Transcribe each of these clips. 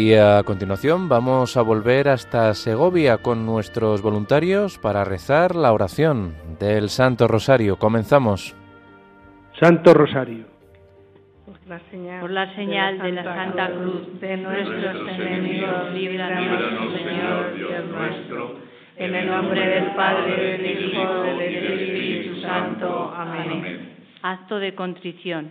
Y a continuación vamos a volver hasta Segovia con nuestros voluntarios para rezar la oración del Santo Rosario. Comenzamos. Santo Rosario. Por la señal, de, la Santa Cruz de nuestros enemigos, líbranos, Señor Dios nuestro. En el nombre del Padre, del Hijo, del Espíritu Santo. Amén. Acto de contrición.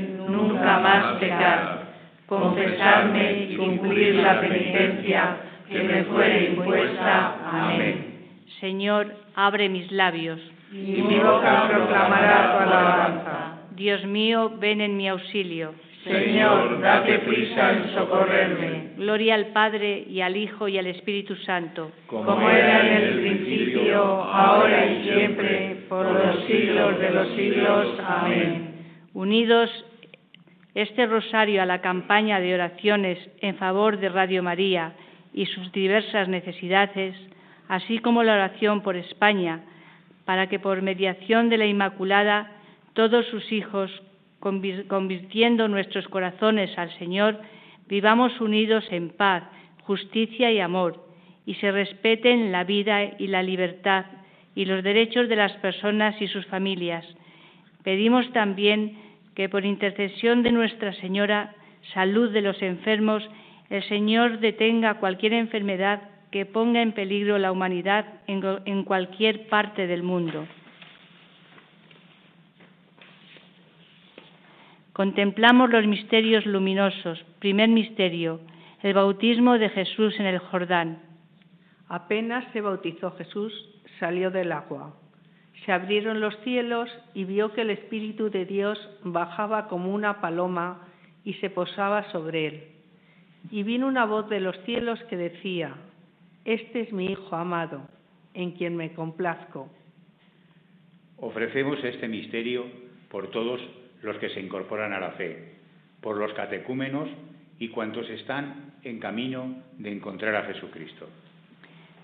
nunca más pecar, confesarme y cumplir la penitencia que me fuere impuesta. Amén. Señor, abre mis labios. Y mi boca proclamará tu alabanza. Dios mío, ven en mi auxilio. Señor, date prisa en socorrerme. Gloria al Padre y al Hijo y al Espíritu Santo. Como era en el principio, ahora y siempre, por los siglos de los siglos. Amén. Unidos este rosario a la campaña de oraciones en favor de Radio María y sus diversas necesidades, así como la oración por España, para que por mediación de la Inmaculada todos sus hijos, convirtiendo nuestros corazones al Señor, vivamos unidos en paz, justicia y amor, y se respeten la vida y la libertad y los derechos de las personas y sus familias. Pedimos también que por intercesión de Nuestra Señora, salud de los enfermos, el Señor detenga cualquier enfermedad que ponga en peligro la humanidad en, cualquier parte del mundo. Contemplamos los misterios luminosos. Primer misterio, el bautismo de Jesús en el Jordán. Apenas se bautizó Jesús, salió del agua se abrieron los cielos y vio que el Espíritu de Dios bajaba como una paloma y se posaba sobre él. Y vino una voz de los cielos que decía, Este es mi Hijo amado, en quien me complazco. Ofrecemos este misterio por todos los que se incorporan a la fe, por los catecúmenos y cuantos están en camino de encontrar a Jesucristo.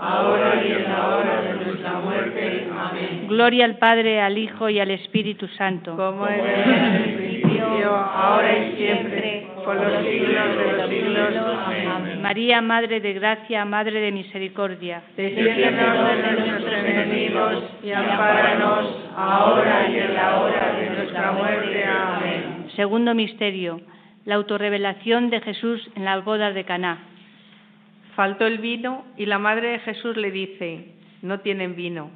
ahora y en la hora de nuestra muerte. Amén. Gloria al Padre, al Hijo y al Espíritu Santo. Como era en el principio, ahora y siempre, por los siglos de los siglos. Amén. María, Madre de Gracia, Madre de Misericordia. Defiéndonos de nuestros enemigos y ampáranos ahora y en la hora de nuestra muerte. Amén. Segundo misterio, la autorrevelación de Jesús en las bodas de Caná. Faltó el vino y la madre de Jesús le dice, no tienen vino.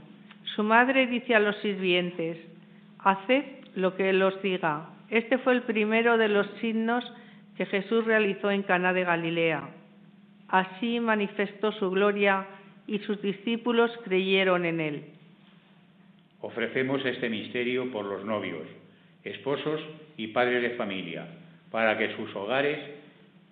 Su madre dice a los sirvientes, haced lo que él os diga. Este fue el primero de los signos que Jesús realizó en Caná de Galilea. Así manifestó su gloria y sus discípulos creyeron en él. Ofrecemos este misterio por los novios, esposos y padres de familia, para que sus hogares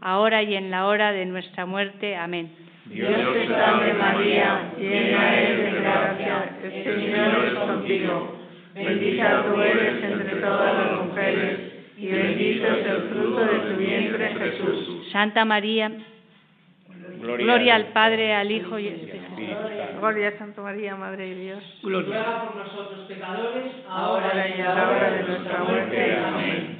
ahora y en la hora de nuestra muerte. Amén. Dios te salve María, llena eres de gracia, el Señor es contigo. Bendita tú eres entre todas las mujeres, y bendito es el fruto de tu vientre Jesús. Santa María, Gloria, al Padre, al Hijo y al Espíritu Gloria a Santa María, Madre de Dios. Gloria por nosotros pecadores, ahora y a la hora de nuestra muerte. Amén.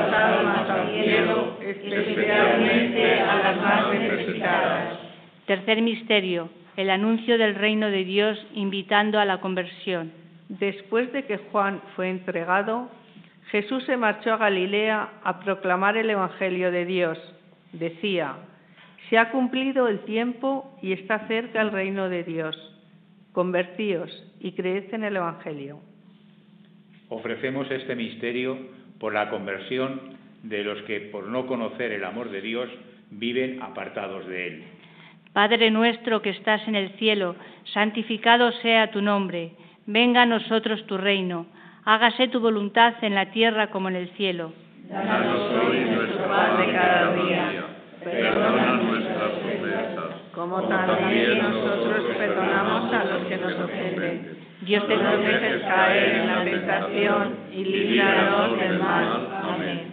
especialmente a las más necesitadas. Tercer misterio, el anuncio del reino de Dios invitando a la conversión. Después de que Juan fue entregado, Jesús se marchó a Galilea a proclamar el Evangelio de Dios. Decía, se ha cumplido el tiempo y está cerca el reino de Dios. Convertíos y creed en el Evangelio. Ofrecemos este misterio por la conversión de los que, por no conocer el amor de Dios, viven apartados de Él. Padre nuestro que estás en el cielo, santificado sea tu nombre, venga a nosotros tu reino hágase tu voluntad en la tierra como en el cielo. Danos hoy nuestro pan de cada día. Perdona nuestras ofensas, como también nosotros perdonamos a los que nos ofenden. Dios te no dejes caer en la tentación y líbranos del mal. Amén.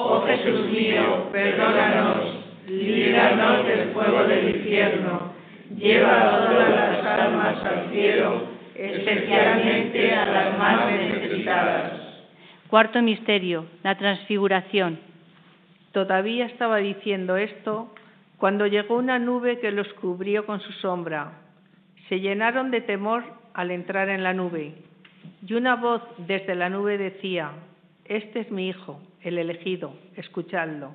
Oh Jesús mío, perdónanos, líbranos del fuego del infierno lleva a todas las almas al cielo, especialmente a las más necesitadas. Cuarto misterio, la transfiguración. Todavía estaba diciendo esto cuando llegó una nube que los cubrió con su sombra. Se llenaron de temor al entrar en la nube. Y una voz desde la nube decía, Este es mi Hijo, el elegido, escuchadlo.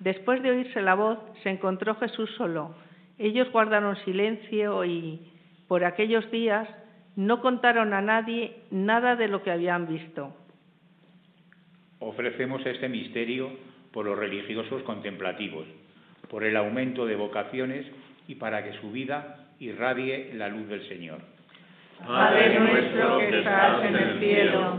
Después de oírse la voz, se encontró Jesús solo ellos guardaron silencio y por aquellos días no contaron a nadie nada de lo que habían visto. Ofrecemos este misterio por los religiosos contemplativos, por el aumento de vocaciones y para que su vida irradie la luz del Señor. Padre nuestro que estás en el cielo,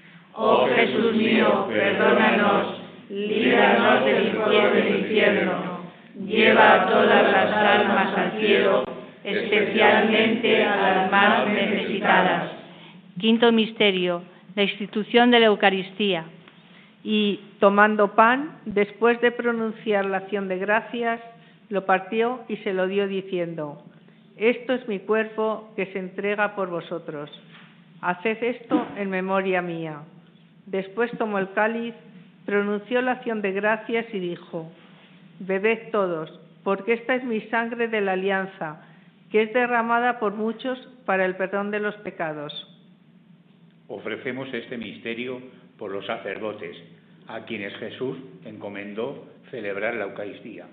Oh Jesús mío, perdónanos, líbranos del fuego del infierno, lleva a todas las almas al cielo, especialmente a las más necesitadas. Quinto misterio, la institución de la Eucaristía. Y tomando pan, después de pronunciar la acción de gracias, lo partió y se lo dio diciendo, Esto es mi cuerpo que se entrega por vosotros. Haced esto en memoria mía. Después tomó el cáliz, pronunció la acción de gracias y dijo, Bebed todos, porque esta es mi sangre de la alianza, que es derramada por muchos para el perdón de los pecados. Ofrecemos este misterio por los sacerdotes, a quienes Jesús encomendó celebrar la Eucaristía.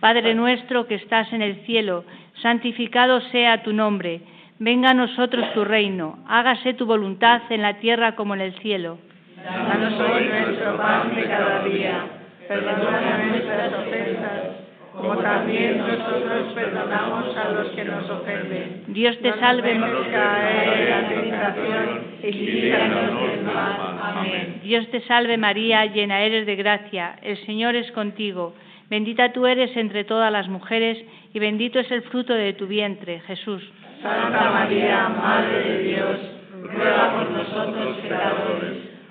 Padre nuestro que estás en el cielo, santificado sea tu nombre. Venga a nosotros tu reino, hágase tu voluntad en la tierra como en el cielo. Danos hoy nuestro pan de cada día, perdona nuestras ofensas, como también nosotros perdonamos a los que nos ofenden. Dios te salve, Dios te salve María, llena eres de gracia, el Señor es contigo. Bendita tú eres entre todas las mujeres y bendito es el fruto de tu vientre, Jesús. Santa María, Madre de Dios, ruega por nosotros pecadores,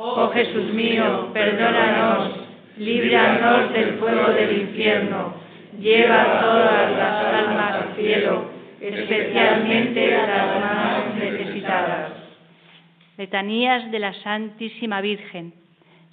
Oh Jesús mío, perdónanos, líbranos del fuego del infierno, lleva todas las almas al cielo especialmente a las más necesitadas. Letanías de la Santísima Virgen.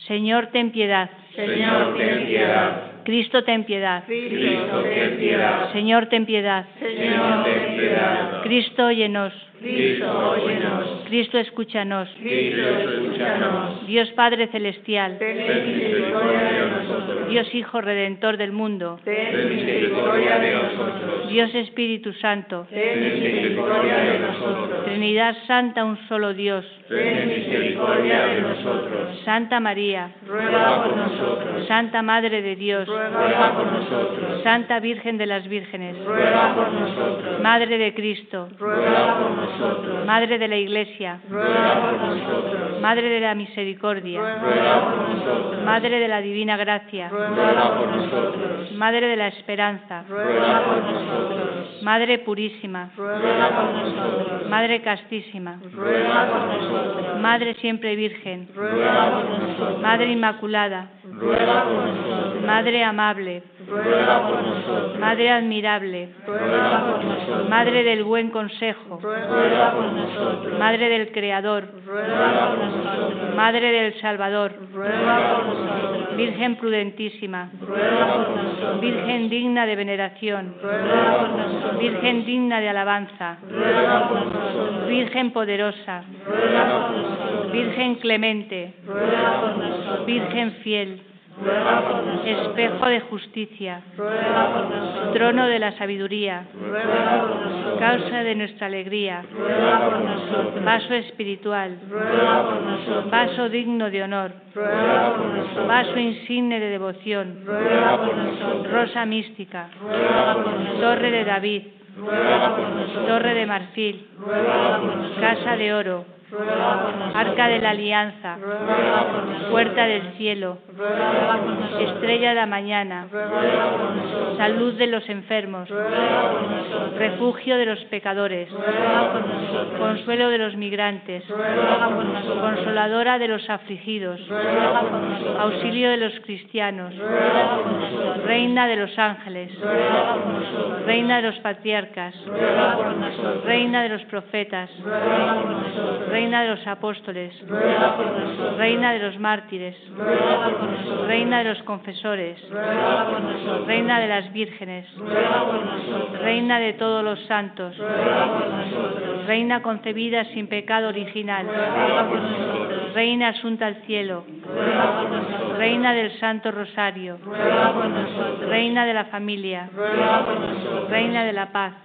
Señor, ten piedad. Señor, ten piedad. Cristo, ten piedad. Cristo, ten piedad. Señor, ten piedad. Señor, ten piedad. Cristo, óyenos. Cristo, óyenos. Cristo, escúchanos. Cristo, escúchanos. Dios Padre Celestial. Ten misericordia de nosotros. Dios Hijo Redentor del mundo. Ten misericordia de nosotros. Dios Espíritu Santo. Ten misericordia de nosotros. Trinidad Santa, un solo Dios. Ten misericordia de nosotros. Santa María. Ruega por nosotros. Santa Madre de Dios. Ruega por nosotros. Santa Virgen de las Vírgenes. Ruega por nosotros. Madre de Cristo. Ruega por nosotros. Madre de la Iglesia. Ruega por nosotros. Madre de la Misericordia. Ruega por nosotros. Madre de la Divina Gracia. Ruega por nosotros. Madre de la Esperanza. Ruega por nosotros. Madre Purísima. Ruega por nosotros. Madre Castísima. Ruega por nosotros. Madre Siempre Virgen. Ruega por nosotros. Madre Inmaculada. Ruega por nosotros. Madre Amable. Ruega por nosotros. Madre Admirable. Ruega por nosotros. Madre del Buen Consejo. Ruega por nosotros. Madre del Creador. Ruega por nosotros. Madre del Salvador. Ruega por nosotros. Virgen prudentísima. Ruega por nosotros. Virgen digna de veneración. Ruega por nosotros. Virgen digna de alabanza. Ruega por nosotros. Virgen poderosa. Ruega por nosotros. Virgen clemente. Ruega por nosotros. Virgen fiel. Espejo de justicia. Trono de la sabiduría. Causa de nuestra alegría. Vaso espiritual. Vaso digno de honor. Vaso insigne de devoción. Rosa mística. Torre de David. Torre de marfil. Casa de oro. Arca de la alianza. Puerta del cielo. Estrella de la mañana. Salud de los enfermos. Refugio de los pecadores. Consuelo de los migrantes. Consoladora de los afligidos. Auxilio de los cristianos. Reina de los ángeles. Reina de los patriarcas. Reina de los profetas. Nosotros. Reina de los apóstoles. Ruega por nosotros. Reina de los mártires. Ruega por nosotros. Reina de los confesores. Ruega por nosotros. Reina de las vírgenes. Ruega por nosotros. Reina de todos los santos. Ruega por nosotros. Reina concebida sin pecado original. Ruega por nosotros. Reina asunta al cielo. Ruega por nosotros. Reina del Santo Rosario. Ruega por nosotros. Reina de la familia. Ruega por nosotros. Reina de la paz.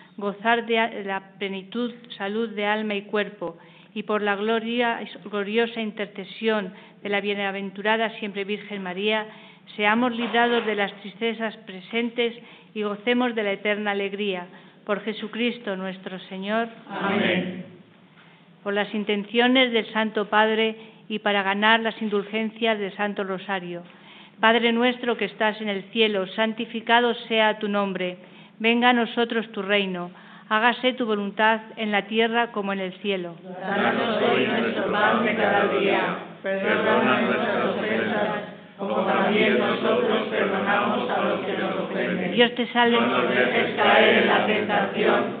gozar de la plenitud, salud de alma y cuerpo, y por la gloria, gloriosa intercesión de la bienaventurada siempre Virgen María, seamos librados de las tristezas presentes y gocemos de la eterna alegría. Por Jesucristo nuestro Señor. Amén. Por las intenciones del Santo Padre y para ganar las indulgencias del Santo Rosario. Padre nuestro que estás en el cielo, santificado sea tu nombre. Venga a nosotros tu reino. Hágase tu voluntad en la tierra como en el cielo. Danos hoy nuestro pan de cada día. Perdona nuestras ofensas, como también nosotros perdonamos a los que nos ofenden. Dios te salve, No nos dejes caer en la tentación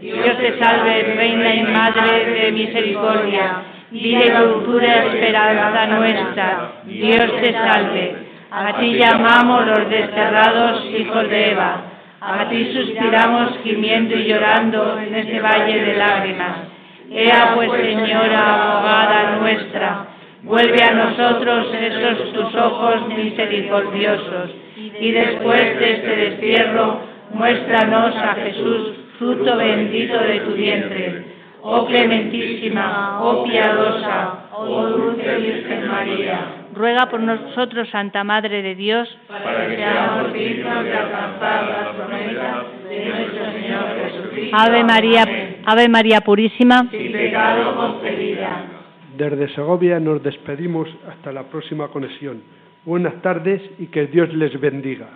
Dios te salve, Reina y Madre de misericordia, vida, dulzura, esperanza nuestra. Dios te salve. A ti llamamos los desterrados hijos de Eva. A ti suspiramos gimiendo y llorando en este valle de lágrimas. Ea pues, Señora, abogada nuestra, vuelve a nosotros esos tus ojos misericordiosos, y después de este destierro, muéstranos a Jesús, fruto bendito de tu vientre. Oh clementísima, oh piadosa, oh dulce Virgen María. Ruega por nosotros, Santa Madre de Dios, para que seamos dignos de alcanzar la promesa de nuestro Señor Jesucristo. Ave María, Ave María Purísima. Sin pecado concebida. Desde Segovia nos despedimos hasta la próxima conexión. Buenas tardes y que Dios les bendiga.